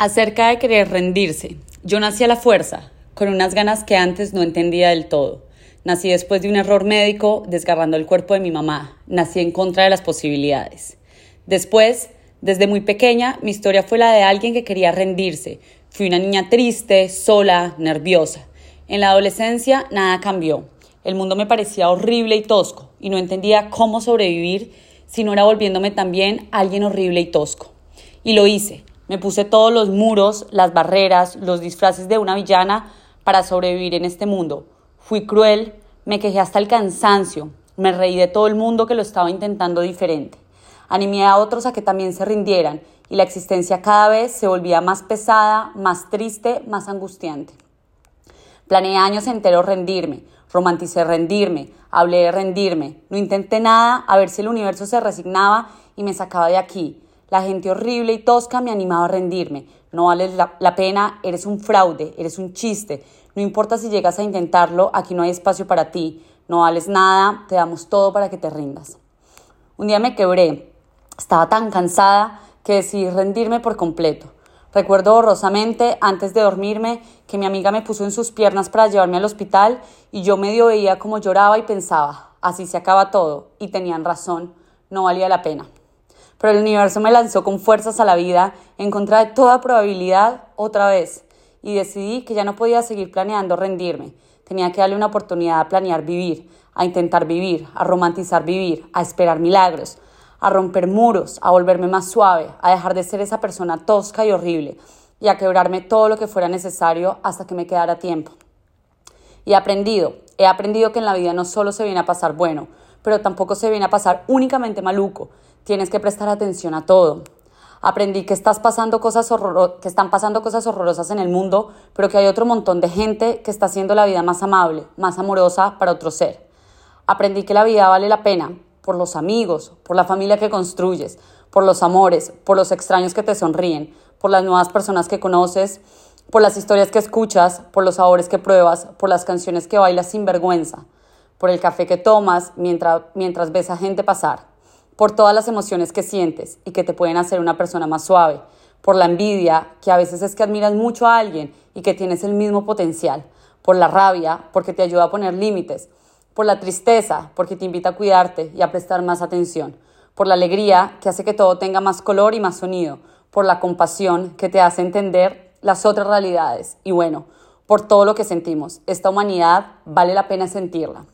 Acerca de querer rendirse. Yo nací a la fuerza, con unas ganas que antes no entendía del todo. Nací después de un error médico desgarrando el cuerpo de mi mamá. Nací en contra de las posibilidades. Después, desde muy pequeña, mi historia fue la de alguien que quería rendirse. Fui una niña triste, sola, nerviosa. En la adolescencia nada cambió. El mundo me parecía horrible y tosco y no entendía cómo sobrevivir si no era volviéndome también alguien horrible y tosco. Y lo hice. Me puse todos los muros, las barreras, los disfraces de una villana para sobrevivir en este mundo. Fui cruel, me quejé hasta el cansancio, me reí de todo el mundo que lo estaba intentando diferente. Animé a otros a que también se rindieran y la existencia cada vez se volvía más pesada, más triste, más angustiante. Planeé años enteros rendirme, romanticé rendirme, hablé de rendirme, no intenté nada a ver si el universo se resignaba y me sacaba de aquí. La gente horrible y tosca me animaba a rendirme. No vales la, pena, eres un fraude, eres un chiste. No importa si llegas a intentarlo, aquí no hay espacio para ti. No vales nada, te damos todo para que te rindas. Un día me quebré. Estaba tan cansada que decidí rendirme por completo. Recuerdo borrosamente, antes de dormirme, que mi amiga me puso en sus piernas para llevarme al hospital y yo medio veía como lloraba y pensaba, así se acaba todo. Y tenían razón, no valía la pena pero el universo me lanzó con fuerzas a la vida en contra de toda probabilidad otra vez y decidí que ya no podía seguir planeando rendirme. Tenía que darle una oportunidad a planear vivir, a intentar vivir, a romantizar vivir, a esperar milagros, a romper muros, a volverme más suave, a dejar de ser esa persona tosca y horrible y a quebrarme todo lo que fuera necesario hasta que me quedara tiempo. Y he aprendido, he aprendido que en la vida no solo se viene a pasar bueno, pero tampoco se viene a pasar únicamente maluco, tienes que prestar atención a todo. Aprendí que, estás pasando cosas que están pasando cosas horrorosas en el mundo, pero que hay otro montón de gente que está haciendo la vida más amable, más amorosa para otro ser. Aprendí que la vida vale la pena por los amigos, por la familia que construyes, por los amores, por los extraños que te sonríen, por las nuevas personas que conoces, por las historias que escuchas, por los sabores que pruebas, por las canciones que bailas sin vergüenza, por el café que tomas mientras, mientras ves a gente pasar por todas las emociones que sientes y que te pueden hacer una persona más suave, por la envidia, que a veces es que admiras mucho a alguien y que tienes el mismo potencial, por la rabia, porque te ayuda a poner límites, por la tristeza, porque te invita a cuidarte y a prestar más atención, por la alegría, que hace que todo tenga más color y más sonido, por la compasión, que te hace entender las otras realidades y bueno, por todo lo que sentimos. Esta humanidad vale la pena sentirla.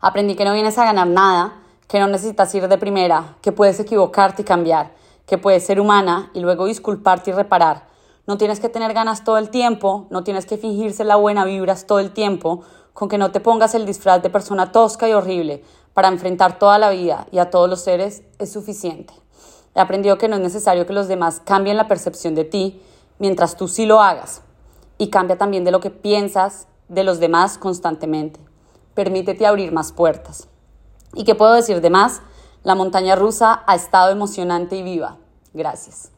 Aprendí que no vienes a ganar nada, que no necesitas ir de primera, que puedes equivocarte y cambiar, que puedes ser humana y luego disculparte y reparar. No tienes que tener ganas todo el tiempo, no tienes que fingirse la buena vibras todo el tiempo, con que no te pongas el disfraz de persona tosca y horrible para enfrentar toda la vida y a todos los seres es suficiente. He aprendido que no es necesario que los demás cambien la percepción de ti mientras tú sí lo hagas. Y cambia también de lo que piensas de los demás constantemente. Permítete abrir más puertas. ¿Y qué puedo decir de más? La montaña rusa ha estado emocionante y viva. Gracias.